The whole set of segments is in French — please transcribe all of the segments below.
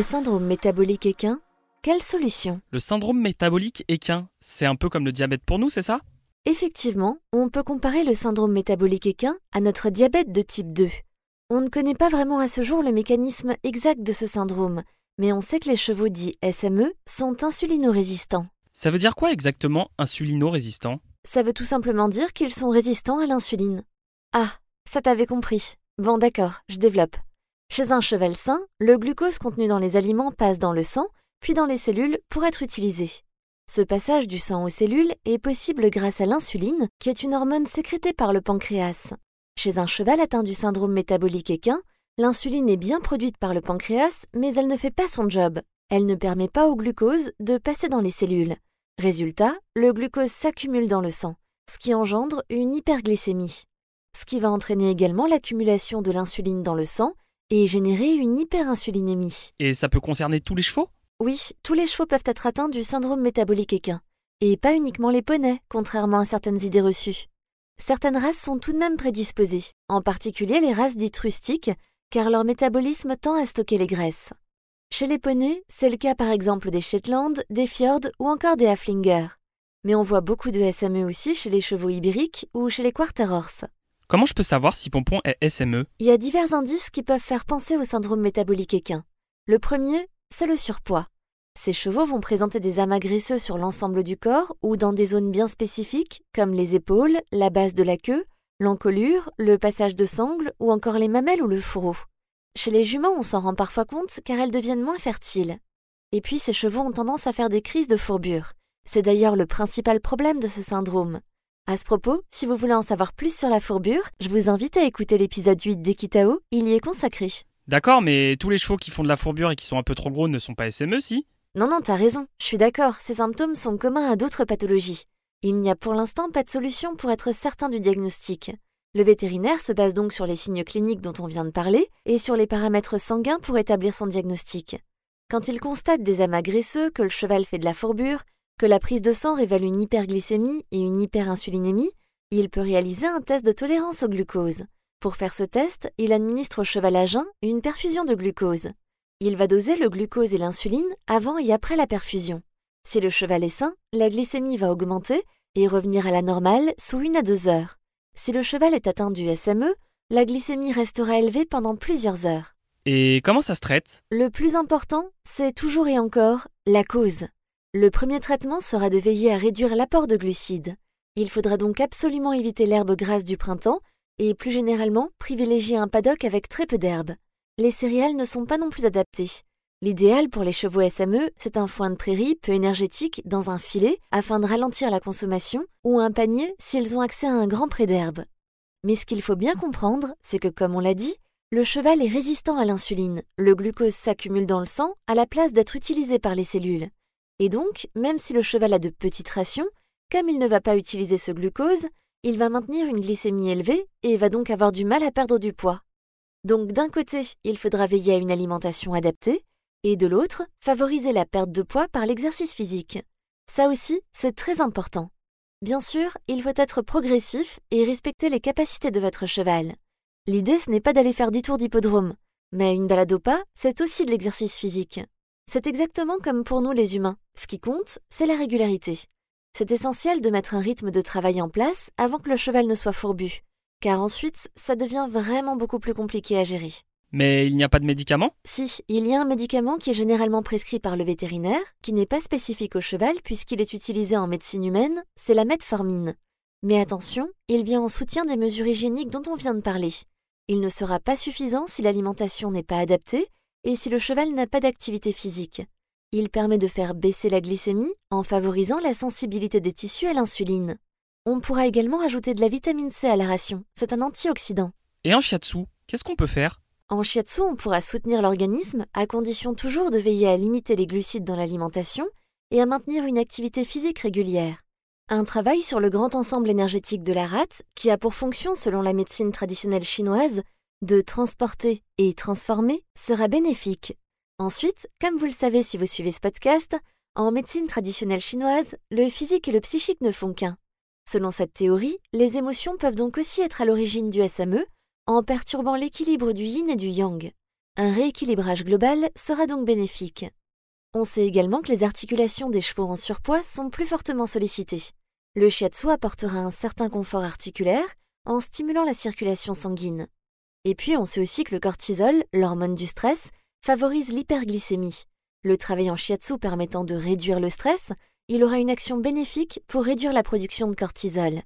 Le syndrome métabolique équin, quelle solution? Le syndrome métabolique équin, c'est un peu comme le diabète pour nous, c'est ça? Effectivement, on peut comparer le syndrome métabolique équin à notre diabète de type 2. On ne connaît pas vraiment à ce jour le mécanisme exact de ce syndrome, mais on sait que les chevaux dits SME sont insulino-résistants. Ça veut dire quoi exactement insulino-résistant? Ça veut tout simplement dire qu'ils sont résistants à l'insuline. Ah, ça t'avait compris. Bon d'accord, je développe. Chez un cheval sain, le glucose contenu dans les aliments passe dans le sang, puis dans les cellules pour être utilisé. Ce passage du sang aux cellules est possible grâce à l'insuline, qui est une hormone sécrétée par le pancréas. Chez un cheval atteint du syndrome métabolique équin, l'insuline est bien produite par le pancréas, mais elle ne fait pas son job. Elle ne permet pas au glucose de passer dans les cellules. Résultat, le glucose s'accumule dans le sang, ce qui engendre une hyperglycémie. Ce qui va entraîner également l'accumulation de l'insuline dans le sang et générer une hyperinsulinémie. Et ça peut concerner tous les chevaux? Oui, tous les chevaux peuvent être atteints du syndrome métabolique équin. Et pas uniquement les poneys, contrairement à certaines idées reçues. Certaines races sont tout de même prédisposées, en particulier les races dites rustiques, car leur métabolisme tend à stocker les graisses. Chez les poneys, c'est le cas par exemple des Shetland, des Fjord ou encore des Haflinger. Mais on voit beaucoup de SME aussi chez les chevaux ibériques ou chez les Quarter Horse. Comment je peux savoir si Pompon est SME Il y a divers indices qui peuvent faire penser au syndrome métabolique équin. Le premier, c'est le surpoids. Ces chevaux vont présenter des amas graisseux sur l'ensemble du corps ou dans des zones bien spécifiques, comme les épaules, la base de la queue, l'encolure, le passage de sangle ou encore les mamelles ou le fourreau. Chez les juments, on s'en rend parfois compte car elles deviennent moins fertiles. Et puis ces chevaux ont tendance à faire des crises de fourbure. C'est d'ailleurs le principal problème de ce syndrome. À ce propos, si vous voulez en savoir plus sur la fourbure, je vous invite à écouter l'épisode 8 d'Equitao, il y est consacré. D'accord, mais tous les chevaux qui font de la fourbure et qui sont un peu trop gros ne sont pas SME, si? Non, non, t'as raison, je suis d'accord, ces symptômes sont communs à d'autres pathologies. Il n'y a pour l'instant pas de solution pour être certain du diagnostic. Le vétérinaire se base donc sur les signes cliniques dont on vient de parler et sur les paramètres sanguins pour établir son diagnostic. Quand il constate des amas graisseux, que le cheval fait de la fourbure, que la prise de sang révèle une hyperglycémie et une hyperinsulinémie, il peut réaliser un test de tolérance au glucose. Pour faire ce test, il administre au cheval à jeun une perfusion de glucose. Il va doser le glucose et l'insuline avant et après la perfusion. Si le cheval est sain, la glycémie va augmenter et revenir à la normale sous une à deux heures. Si le cheval est atteint du SME, la glycémie restera élevée pendant plusieurs heures. Et comment ça se traite? Le plus important, c'est toujours et encore la cause. Le premier traitement sera de veiller à réduire l'apport de glucides. Il faudra donc absolument éviter l'herbe grasse du printemps et plus généralement privilégier un paddock avec très peu d'herbe. Les céréales ne sont pas non plus adaptées. L'idéal pour les chevaux SME, c'est un foin de prairie peu énergétique dans un filet afin de ralentir la consommation ou un panier s'ils ont accès à un grand pré d'herbe. Mais ce qu'il faut bien comprendre, c'est que comme on l'a dit, Le cheval est résistant à l'insuline. Le glucose s'accumule dans le sang à la place d'être utilisé par les cellules. Et donc, même si le cheval a de petites rations, comme il ne va pas utiliser ce glucose, il va maintenir une glycémie élevée et va donc avoir du mal à perdre du poids. Donc d'un côté, il faudra veiller à une alimentation adaptée, et de l'autre, favoriser la perte de poids par l'exercice physique. Ça aussi, c'est très important. Bien sûr, il faut être progressif et respecter les capacités de votre cheval. L'idée, ce n'est pas d'aller faire 10 tours d'hippodrome, mais une balade au pas, c'est aussi de l'exercice physique. C'est exactement comme pour nous les humains. Ce qui compte, c'est la régularité. C'est essentiel de mettre un rythme de travail en place avant que le cheval ne soit fourbu, car ensuite, ça devient vraiment beaucoup plus compliqué à gérer. Mais il n'y a pas de médicament? Si, il y a un médicament qui est généralement prescrit par le vétérinaire, qui n'est pas spécifique au cheval puisqu'il est utilisé en médecine humaine, c'est la metformine. Mais attention, il vient en soutien des mesures hygiéniques dont on vient de parler. Il ne sera pas suffisant si l'alimentation n'est pas adaptée et si le cheval n'a pas d'activité physique. Il permet de faire baisser la glycémie en favorisant la sensibilité des tissus à l'insuline. On pourra également ajouter de la vitamine C à la ration, c'est un antioxydant. Et en shiatsu, qu'est-ce qu'on peut faire? En shiatsu, on pourra soutenir l'organisme à condition toujours de veiller à limiter les glucides dans l'alimentation et à maintenir une activité physique régulière. Un travail sur le grand ensemble énergétique de la rate, qui a pour fonction, selon la médecine traditionnelle chinoise, de transporter et transformer, sera bénéfique. Ensuite, comme vous le savez si vous suivez ce podcast, en médecine traditionnelle chinoise, le physique et le psychique ne font qu'un. Selon cette théorie, les émotions peuvent donc aussi être à l'origine du SME en perturbant l'équilibre du yin et du yang. Un rééquilibrage global sera donc bénéfique. On sait également que les articulations des chevaux en surpoids sont plus fortement sollicitées. Le shiatsu apportera un certain confort articulaire en stimulant la circulation sanguine. Et puis on sait aussi que le cortisol, l'hormone du stress, favorise l'hyperglycémie. Le travail en shiatsu permettant de réduire le stress, il aura une action bénéfique pour réduire la production de cortisol.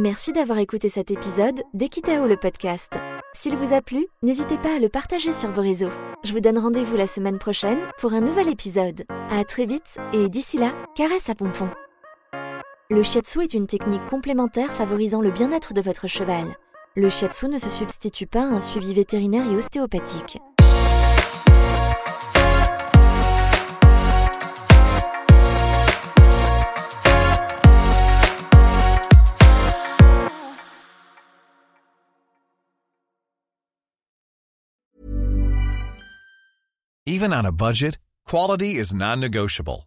Merci d'avoir écouté cet épisode d'Equitao le podcast. S'il vous a plu, n'hésitez pas à le partager sur vos réseaux. Je vous donne rendez-vous la semaine prochaine pour un nouvel épisode. À très vite et d'ici là, caresse à pompon. Le shiatsu est une technique complémentaire favorisant le bien-être de votre cheval. Le shiatsu ne se substitue pas à un suivi vétérinaire et ostéopathique. Even on a budget, quality is non-negotiable.